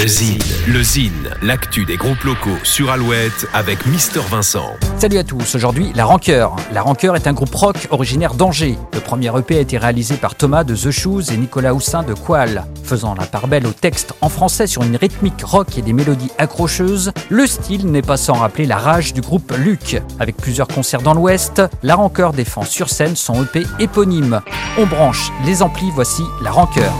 Le Zine, le Zine, l'actu des groupes locaux sur Alouette avec Mister Vincent. Salut à tous, aujourd'hui La Rancœur. La Rancœur est un groupe rock originaire d'Angers. Le premier EP a été réalisé par Thomas de The Shoes et Nicolas Houssin de Qual. Faisant la part belle au texte en français sur une rythmique rock et des mélodies accrocheuses, le style n'est pas sans rappeler la rage du groupe Luc. Avec plusieurs concerts dans l'Ouest, La Rancœur défend sur scène son EP éponyme. On branche les amplis, voici La Rancœur.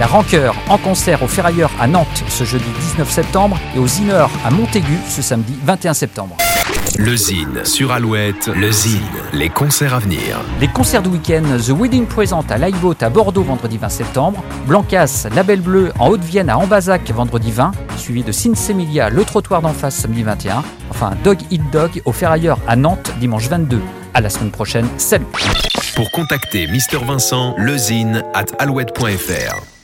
La Rancœur en concert au Ferrailleur à Nantes ce jeudi 19 septembre et aux Inner à Montaigu ce samedi 21 septembre. Le Zine sur Alouette, le Zine, les concerts à venir. Les concerts du week-end, The Wedding Present à Lifeboat à Bordeaux vendredi 20 septembre, Blancas, Label Bleu en Haute-Vienne à Ambazac vendredi 20, suivi de Sinsemilia, le trottoir d'en face samedi 21, enfin Dog Eat Dog au Ferrailleur à Nantes dimanche 22. À la semaine prochaine, salut Pour contacter Mister Vincent, lezine at alouette.fr.